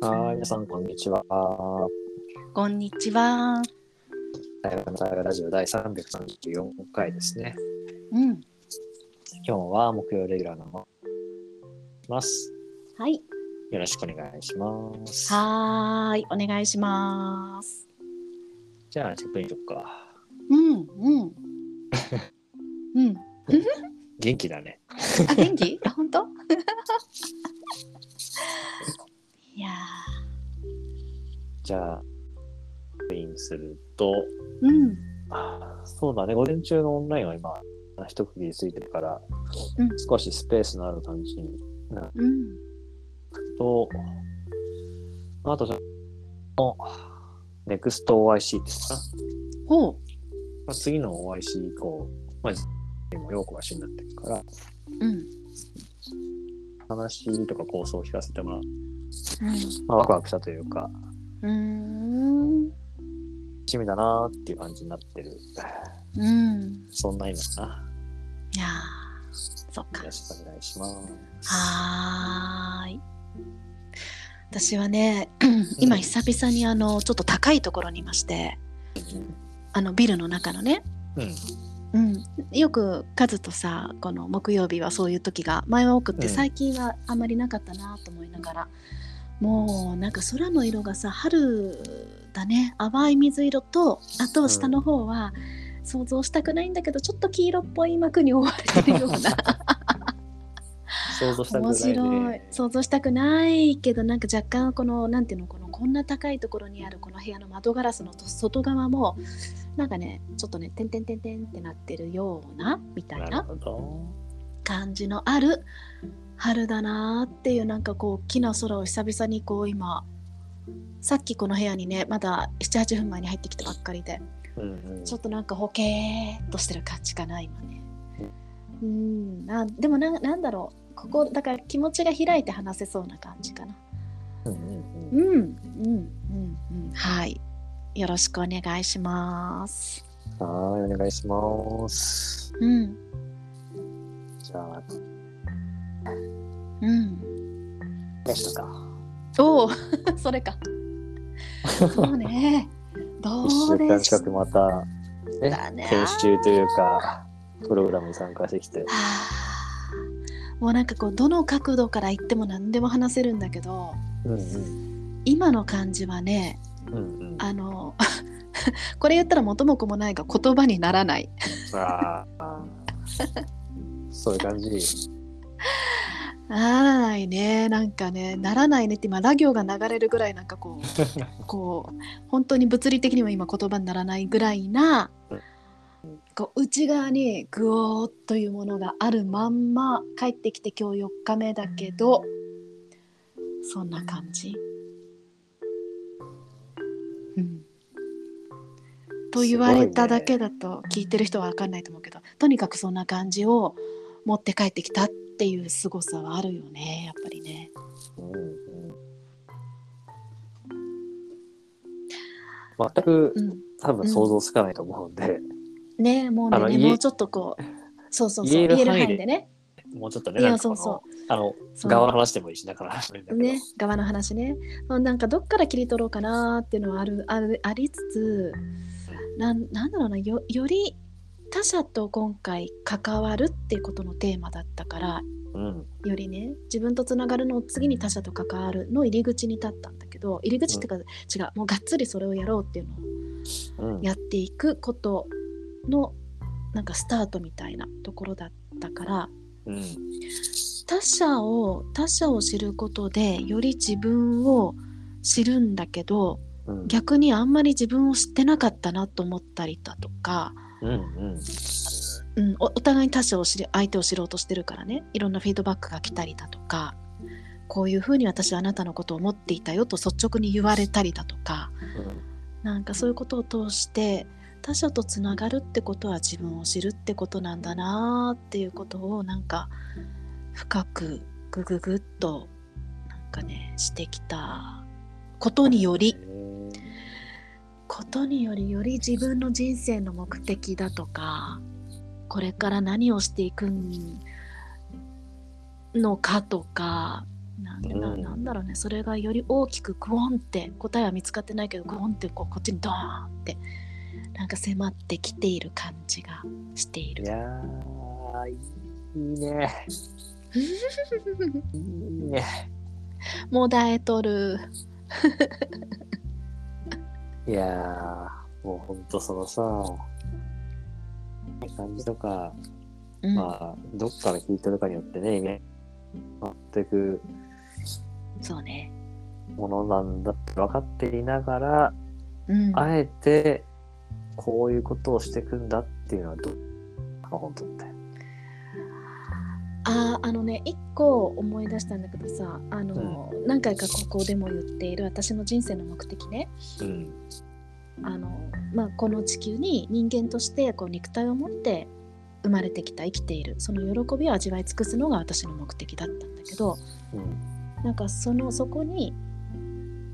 はい、皆さん、こんにちは。こんにちは。大学の大学ラジオ第334回ですね。うん。今日は木曜レギュラーのまます。はい。よろしくお願いします。はーい。お願いします。じゃあ、チェックインしよっか。うん。うん。うん。元気だね。あ、元気？じゃあ、インすると、ーうん。あそうだね、午前中のオンラインは今、一区切りついてるから、うん少しスペースのある感じになるうん。と、あと、ネクスト OIC ですか？な。ほう。まあ、次の OIC 以降、まあ、でも陽子が死になってるから、うん。話とか構想を聞かせてもらう。うまあ、ワクワクしたというか、ん。うん。楽しみだなーっていう感じになってる。うん。そんな今かな。いやーそっかよろ。しくお願いします。はーい。私はね、今久々にあのちょっと高いところにいまして、あのビルの中のね、うん。うん、よくカズとさこの木曜日はそういう時が前は多くってうん最近はあまりなかったなと思いながら、もうなんか空の色がさ春だね淡い水色とあと下の方は、想像したくないんだけどちょっと黄色っぽい膜に覆われてるような想像したくな面い白いね。想像したくないけどなんか若干このなんていうのこのこんな高いところにあるこの部屋の窓ガラスの外側もなんかねちょっとねてんてんてんてんってなってるようなみたいな。感じのある春だなーっていうなんかこう大きな空を久々にこう今さっきこの部屋にねまだ78分前に入ってきたばっかりでうんうん。ちょっとなんかほけーっとしてる感じかな今ね。うんあでもななんだろう。ここだから気持ちが開いて話せそうな感じかな。うんうんうん。うんうんはい。よろしくお願いします。はーい、お願いします。うん。じゃあ、うんでしたか。おお それかそうねどうでした間近くまた、ねだね研修というか、プログラムに参加してきて。はあもうなんかこうどの角度から言っても何でも話せるんだけどうんうん。今の感じはねうんうん。あの これ言ったら元も子もないが言葉にならないああ。そういう感じ。ならないね。なんかねならないねって今ラ行が流れるぐらいなんかこう こう本当に物理的にも今言葉にならないぐらいなこう内側にグオーっというものがあるまんま帰ってきて今日4日目だけどそんな感じ。うん、と言われただけだと聞いてる人は分かんないと思うけど、とにかくそんな感じを持って帰ってきたっていう凄さはあるよねやっぱりね。うんうん。全くうん、多分想像つかないと思うんで、ねもうあの言えねもうちょっとこうそうそうそう言える範囲で。ね。もうちょっとね、いやそうそあの、側の話でもいいし、中の話でもいいんだけど。ね側の話ね。なんかどっから切り取ろうかなっていうのはあるあるありつつなんなんだろうなよより他者と今回関わるっていうことのテーマだったからうん。よりね自分とつながるのを次に他者と関わるの入り口に立ったんだけど入り口っていうか、違うもうがっつりそれをやろうっていうのをうん。やっていくことのなんかスタートみたいなところだったからうん。他者を他者を知ることでより自分を知るんだけどうん。逆にあんまり自分を知ってなかったなと思ったりだとか、うん。うん。うん、おお互いに他者を知り相手を知ろうとしてるからねいろんなフィードバックが来たりだとかこういうふうに私はあなたのことを思っていたよと率直に言われたりだとかなんかそういうことを通して他者とつながるってことは自分を知るってことなんだなーっていうことをなんか深くグググっとなんかねしてきたことによりへことによりより自分の人生の目的だとかこれから何をしていくのかとかなんでなうんなんだろうねそれがより大きくグオンって答えは見つかってないけどグオンってこうこっちにドーンってなんか迫ってきている感じがしている。いやー、いいね。いいね。もだえとる。いやー、もうほんとそのさ、感じとか、うんまあ、どっから聞いてるかによってね、意味変わっていくそうね。ものなんだって分かっていながら、うん、あえてこういうことをしていくんだっていうのはどう本当って。あーあのね一個思い出したんだけどさあの、何回かここでも言っている私の人生の目的ね。うん。あの、まあ、この地球に人間としてこう肉体を持って生まれてきた生きているその喜びを味わい尽くすのが私の目的だったんだけどうん。なんかそのそこに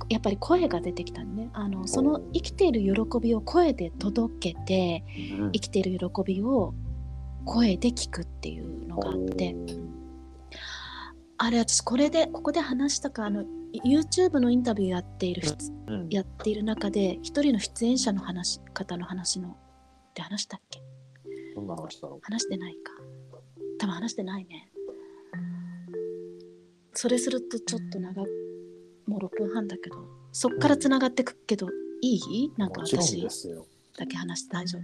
やっぱり声が出てきたのね。あのその生きている喜びを声で届けてうん。生きている喜びを声で聞くっていうのがあって。あれ私これでここで話したかあの YouTube のインタビューやっている人うんやっている中で一人の出演者の話方の話のって話したっけ？どんな話だろ話してないか。多分話してないね。それするとちょっと長もう6分半だけどそっからつながってくけど、いい？なんか私ですよ。だけ話して大丈夫。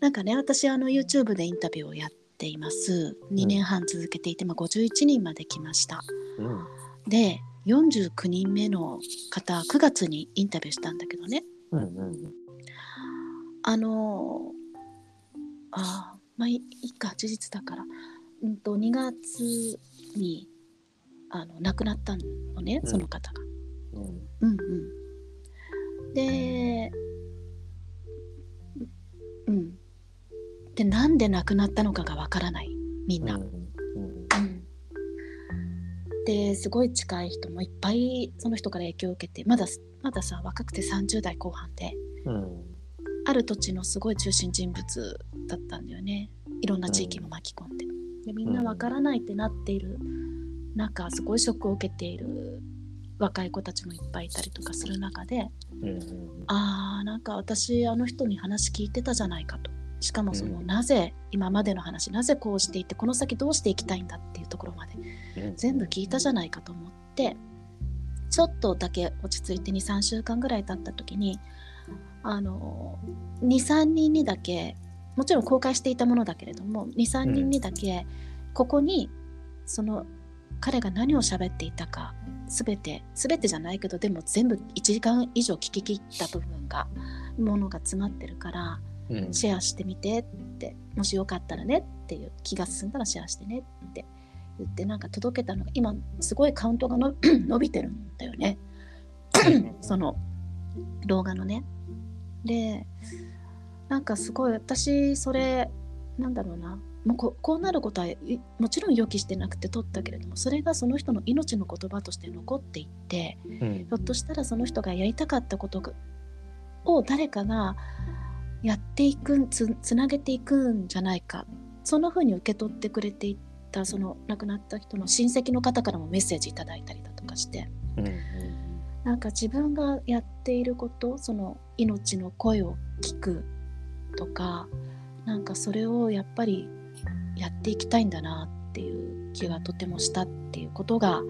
なんかね私あの YouTube でインタビューをやっています。2年半続けていて、まあ、51人まで来ました。うん。うん。で49人目の方9月にインタビューしたんだけどね。うんうんあのあーまあいいいか事実だから、うん、と2月にあの亡くなったのねうん。その方が。うん。うんうん、で、でなんで亡くなったのかがわからない。みんな。うんうん。うん。ですごい近い人もいっぱいその人から影響を受けてまだまださ若くて30代後半でうん。ある土地のすごい中心人物だったんだよね。いろんな地域も巻き込んで。でみんなわからないってなっている中すごいショックを受けている若い子たちもいっぱいいたりとかする中でうんうん。あーなんか私あの人に話聞いてたじゃないかとしかもその、うん。なぜ今までの話なぜこうしていってこの先どうしていきたいんだっていうところまでうん。全部聞いたじゃないかと思ってちょっとだけ落ち着いて23週間ぐらい経った時にあの23人にだけもちろん公開していたものだけれども23人にだけここにその彼が何を喋っていたか全て全てじゃないけどでも全部1時間以上聞き切った部分がものが詰まってるからうんシェアしてみてってもしよかったらねっていう気が進んだらシェアしてねって言ってなんか届けたのが今すごいカウントがの 伸びてるんだよね。そ の動画のね。でなんかすごい私それなんだろうな。もうここうなることはいもちろん予期してなくて撮ったけれどもそれがその人の命の言葉として残っていってうん。ひょっとしたらその人がやりたかったことがを誰かがやっていくつつなげていくんじゃないか。そんな風に受け取ってくれていったその亡くなった人の親戚の方からもメッセージいただいたりだとかして。うんうんなんか自分がやっていることその命の声を聞くとかなんかそれをやっぱりやっていきたいんだなっていう気がとてもしたっていうことが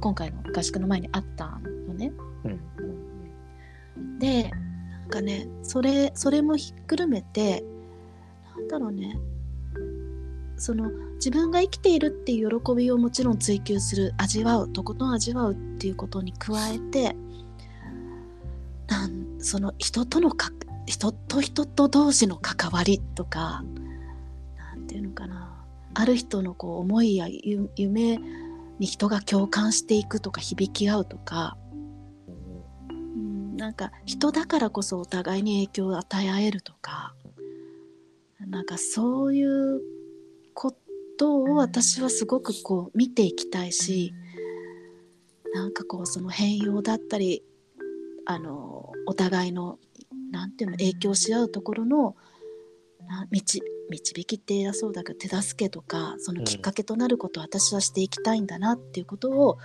今回の合宿の前にあったのね。うん。でかねそれそれもひっくるめてなんだろうね。その自分が生きているっていう喜びをもちろん追求する味わうとことん味わうっていうことに加えてなんその人とのか人と人と同士の関わりとかなんていうのかな。ある人のこう思いや夢に人が共感していくとか響き合うとかなんか人だからこそお互いに影響を与え合えるとかなんかそういうことを私はすごくこう見ていきたいしなんかこうその変容だったりあのお互いのなんていうの影響し合うところのな道導きって偉そうだけど手助けとかそのきっかけとなることを私はしていきたいんだなっていうことを、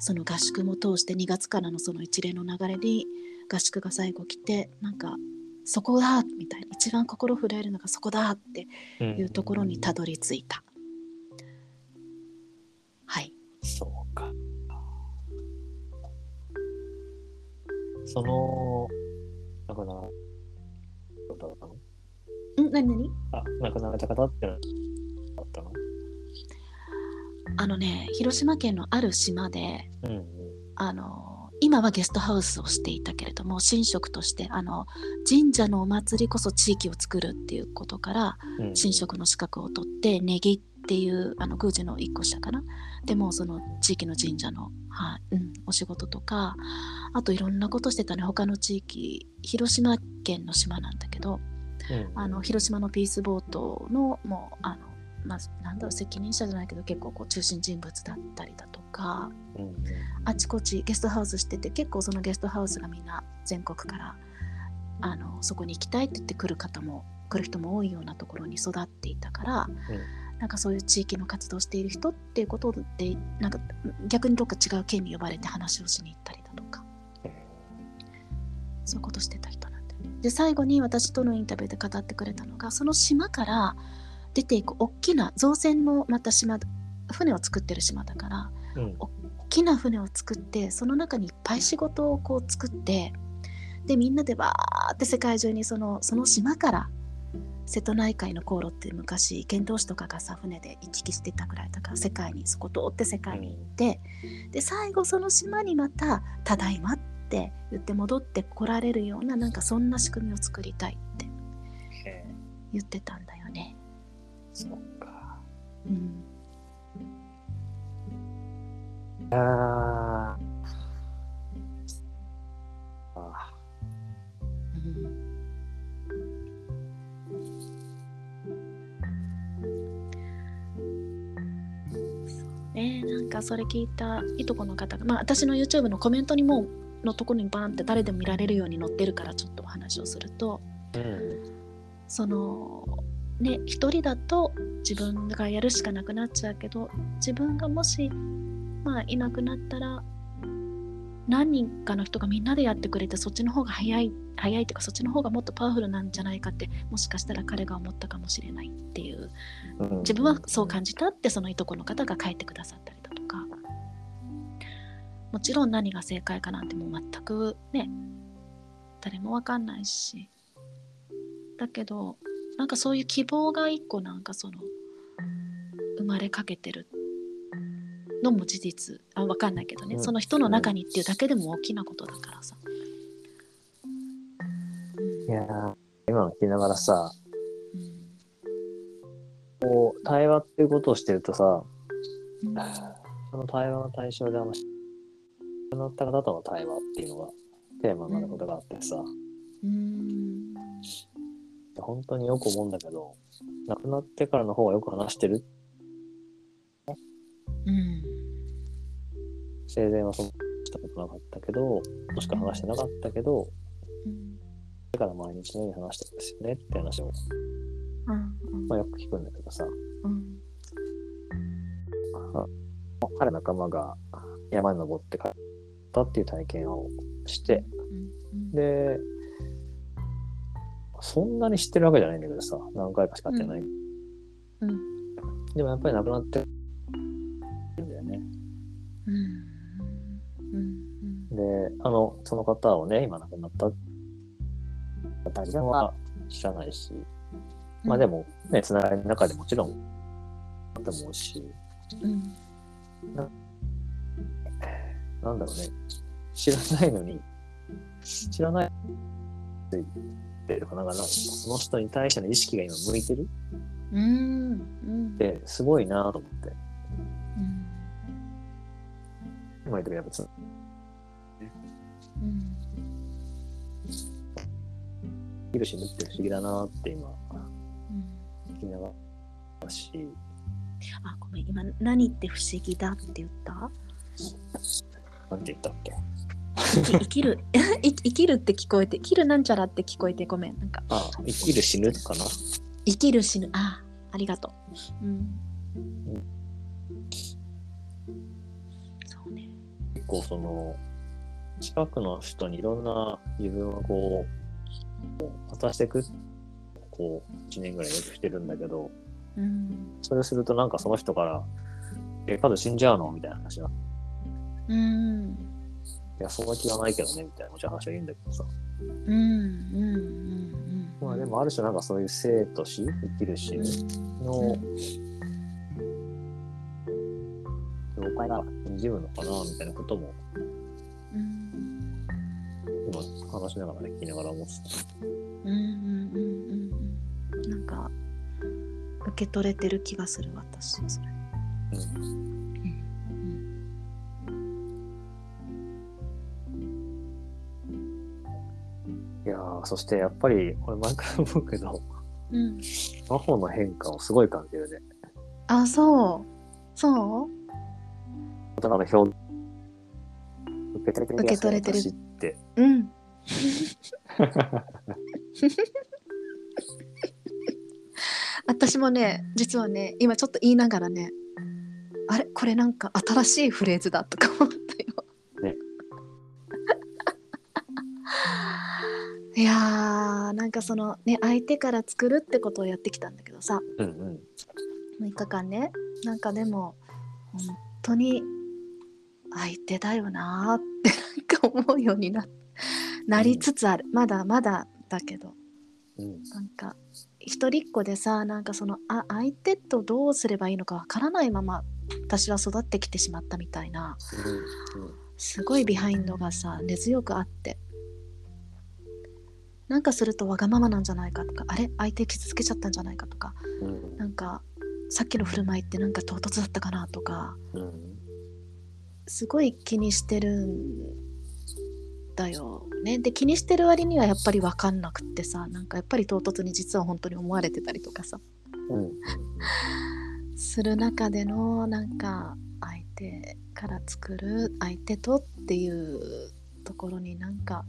その合宿も通して2月からのその一連の流れに合宿が最後来てなんかそこだみたいな一番心震えるのがそこだっていうところにたどり着いた。はい。そうか。その、亡くなったのん？何？何？あ、亡くなられた方ってのは？あったの？あのね広島県のある島でうんうん。あの今はゲストハウスをしていたけれども神職としてあの神社のお祭りこそ地域を作るっていうことからうん。神職の資格を取ってネギっていうあの宮司の一個下かな。でもその地域の神社の、はいうん、お仕事とかあといろんなことしてたね。他の地域広島県の島なんだけどうん。あの広島のピースボートのもうあの、まあ、なんだろう責任者じゃないけど結構こう中心人物だったりだとかうんうん。あちこちゲストハウスしてて結構そのゲストハウスがみんな全国からあのそこに行きたいって言って来る方も来る人も多いようなところに育っていたから、なんかそういう地域の活動している人っていうことでなんか逆にどっか違う県に呼ばれて話をしに行ったりだとか。えそういうことしてた人なんだよね。で最後に私とのインタビューで語ってくれたのがその島から出ていく大きな造船のまた島船を作ってる島だからーうん大きな船を作ってその中にいっぱい仕事をこう作ってでみんなでバーって世界中にそのその島から瀬戸内海の航路って昔遣唐使とかがさ船で行き来してたぐらいだから世界にそこ通って世界に行って、で最後その島にまた「ただいま」って言って戻ってこられるようななんかそんな仕組みを作りたいってへ言ってたんだよね。ーそうか。うん。いやーああね。なんかそれ聞いたいとこの方が、まあ、私の YouTube のコメントにものところにバーンって誰でも見られるように載ってるからちょっとお話をすると。うん。そのね一人だと自分がやるしかなくなっちゃうけど自分がもしまあいなくなったら何人かの人がみんなでやってくれてそっちの方が早い早いっていうかそっちの方がもっとパワフルなんじゃないかってもしかしたら彼が思ったかもしれないっていう。うん。自分はそう感じたってそのいとこの方が書いてくださったりだとか。もちろん何が正解かなんてもう全くね誰もわかんないし。だけどなんかそういう希望が一個なんかその生まれかけてるのも事実。あわかんないけどね、うん。その人の中にっていうだけでも大きなことだからさ、いやー今の聞きながらさ、うん。こう、対話っていうことをしてるとさ、うん。その対話の対象であの、亡くなった方との対話っていうのがテーマになることがあってさ、うん本当によく思うんだけど、亡くなってからの方がよく話してる。うん。生前はそのしたことなかったけど、もしくは話してなかったけど、うんだから毎日のように話してるんですよねって話を、うん。まあ、よく聞くんだけどさ、うん。彼仲間が山に登って帰ったっていう体験をして、うん。で、そんなに知ってるわけじゃないんだけどさ、何回かしか会ってない。うん。でもやっぱり亡くなってるんだよね。うん。うん。で、あの、その方をね、今亡くなった。方自身は知らないし、まあでも、ね、つながりの中でもちろん、だと思うし、うん。なんだろうね、知らないのに、知らないっていうかなんかその人に対しての意識が今向いてる？うん。うん。ってすごいなと思って。うん。今言ったけどやっぱつ。うん。生きる死ぬって不思議だなって今うん聞きながらし、あごめん。今何って不思議だって言った？なんて言ったっけ？生きる い生きるって聞こえて生きるなんちゃらって聞こえてごめん。なんか。あ、生きる死ぬかな？生生きる死ぬ。あありがとう。うん。そうね。結構その、近くの人にいろんな自分をこう、渡していく、こう、1年ぐらいよくしてるんだけど、うん。それするとなんかその人から、え、カズ死んじゃうの？みたいな話が、うんいや、そんな気はないけどね、みたいな。もちろん話はいいんだけどさ。うんうんうんまあでもある種なんかそういう生と死、生きる死の了解が信じるのかな、みたいなことも、うん。今話しながらね、聞きながら思ってうんうんうんうんうん。なんか受け取れてる気がする私それ。うんそしてやっぱり、これ毎回思うけど、うん。魔法の変化をすごい感じるね。あそう。そう？だから表受け取れてる受け取れてる。私って。うん。私もね実はね今ちょっと言いながらねあれ？これなんか新しいフレーズだとか思ったいやーなんかそのね相手から作るってことをやってきたんだけどさ。うんうん。6日間ね。なんかでも本当に相手だよなーってなんか思うようにななりつつある、まだまだだけど。うん。なんか一人っ子でさなんかそのあ相手とどうすればいいのかわからないまま私は育ってきてしまったみたいな。すごいビハインドがさ根強くあってなんかするとわがままなんじゃないかとかあれ相手傷つけちゃったんじゃないかとかうん。うんなんかさっきの振る舞いってなんか唐突だったかなとかうん。すごい気にしてるんだよね。で気にしてる割にはやっぱり分かんなくってさなんかやっぱり唐突に実は本当に思われてたりとかさ。うん。する中でのなんか相手から作る相手とっていうところになんか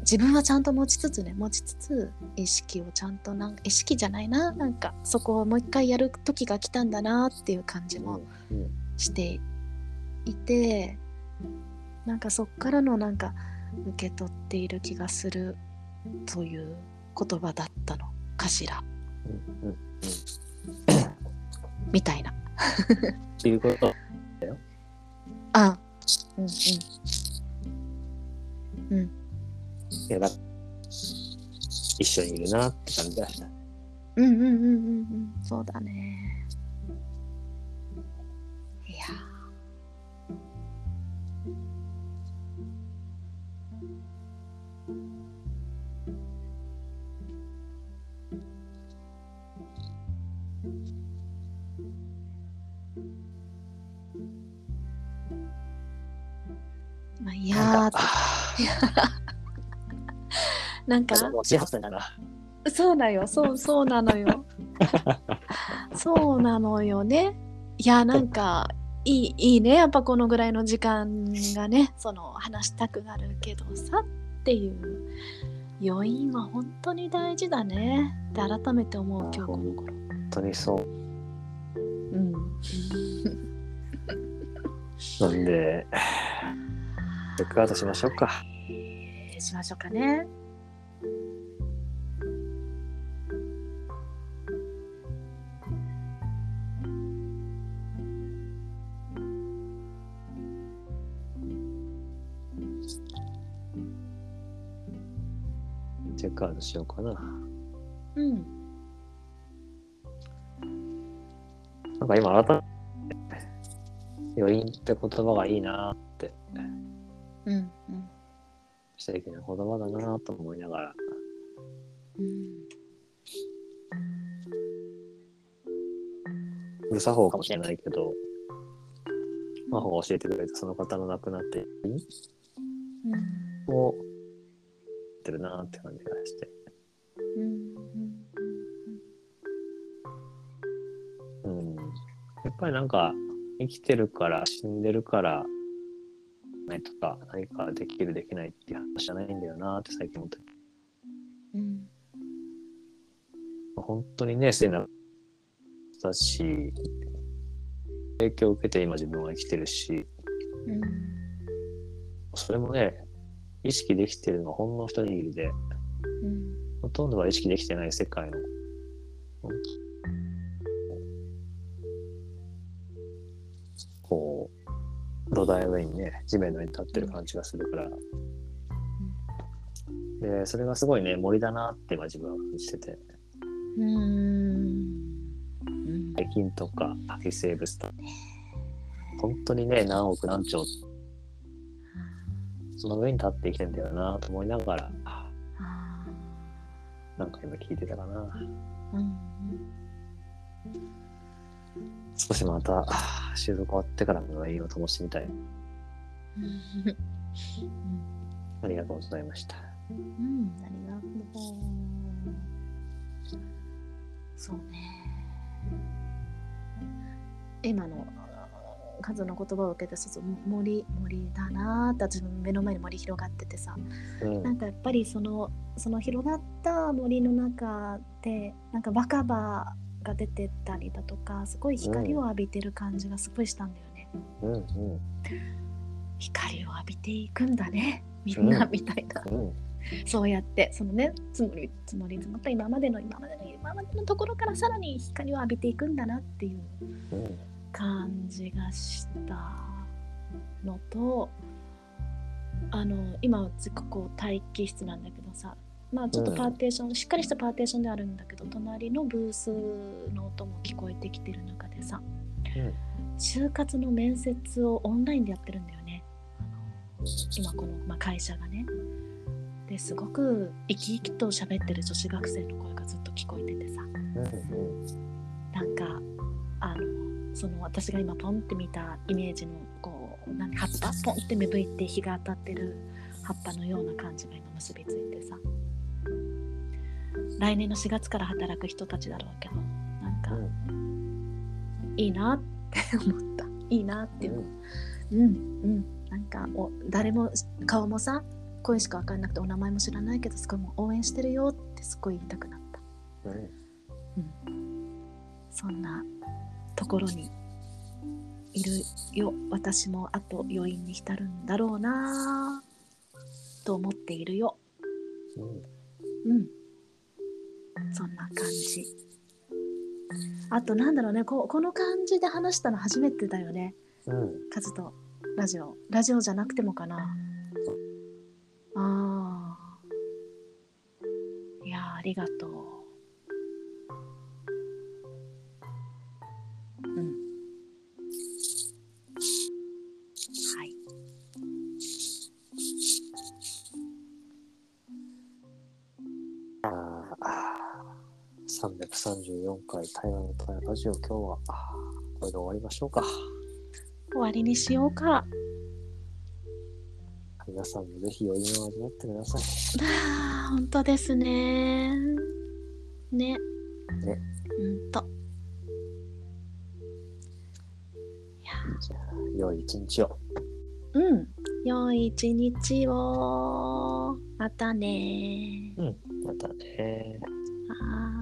自分はちゃんと持ちつつね持ちつつ意識をちゃんとなん意識じゃないな。なんかそこをもう一回やる時が来たんだなっていう感じもうんしていてなんかそっからのなんか受け取っている気がするという言葉だったのかしら。うんうんみたいな。っていうことあうんうん。うん。いやだ一緒にいるなって感じがした。うんうんうんうんうん。そうだね。いや。まあいやー なんか？そうだよ、そう、そうなのよ。そうなのよね。いや、なんか、いい、いいね。やっぱこのぐらいの時間がね、その話したくなるけどさっていう余韻は本当に大事だね。って改めて思う今日この頃。本当にそう。うん。なんで、チェックアウトしましょうか。しましょうかね。チェックアウトしようかな。うん。なんか今改めて、余韻って言葉がいいなって、うん。うん。素敵な言葉だなと思いながら、うん。無作法かもしれないけど、魔法を教えてくれたその方の亡くなってうん。を、ってるなって感じがして。うん。うん。やっぱりなんか、生きてるから、死んでるから、ないとか、何かできる、できないっていう話じゃないんだよなって最近思って。うん。まあ本当にね、せなだし、影響を受けて今自分は生きてるし、うんそれもね、意識できてるのはほんの一握りで、うん。ほとんどは意識できてない世界の、こう、土台の上にね、地面の上に立ってる感じがするから、で、それがすごいね、森だなって今自分は感じてて、うん。うん。最近とか微生物とか、本当にね、何億何兆、その上に立って生きてんだよなと思いながら、あなんか今聞いてたかな。ーうん少しまた収録終わってからの栄養を灯してみたい。うんありがとうございました。うん、ありがとう。そうね。今の数の言葉を受けて、そうそう森森だなーって私目の前に森広がっててさ、うん。なんかやっぱりそのその広がった森の中でなんか若葉が出てたりだとか、すごい光を浴びてる感じがすごいしたんだよね。うんうん光を浴びていくんだね、みんなうんみたいな。うんそうやってそのね積もり積もり積もった今までの今までの今までのところからさらに光を浴びていくんだなっていううん感じがしたのとあの今ここ待機室なんだけどさまあちょっとパーテーション、しっかりしたパーテーションではあるんだけど隣のブースの音も聞こえてきてる中でさうん。就活の面接をオンラインでやってるんだよね。あの今この、まあ、会社がね。ですごく生き生きと喋ってる女子学生の声がずっと聞こえててさ。うん。なんかその私が今ポンって見たイメージのこう何葉っぱポンって芽吹いて日が当たってる葉っぱのような感じが今結びついてさ。来年の4月から働く人たちだろうけどなんかうん。いいなって思った。いいなっていうのうん。うんうん。なんかお誰も顔もさ声しか分かんなくてお名前も知らないけどすごいもう応援してるよってすごい言いたくなった。うん。そんなところにいるよ。私もあと余韻に浸るんだろうなと思っているよ。うん。うんそんな感じ。あとなんだろうね。ここの感じで話したの初めてだよね。うんカズとラジオ。ラジオじゃなくてもかな。あー。いやーありがとう334回台湾の台湾ラジオ今日はこれで終わりましょうか。終わりにしようか。皆さんもぜひ余韻を味わってください。あー本当ですね。ね。ね。うんと。じゃあ、良い一日を。うん。良い一日を。またねまたね。はーい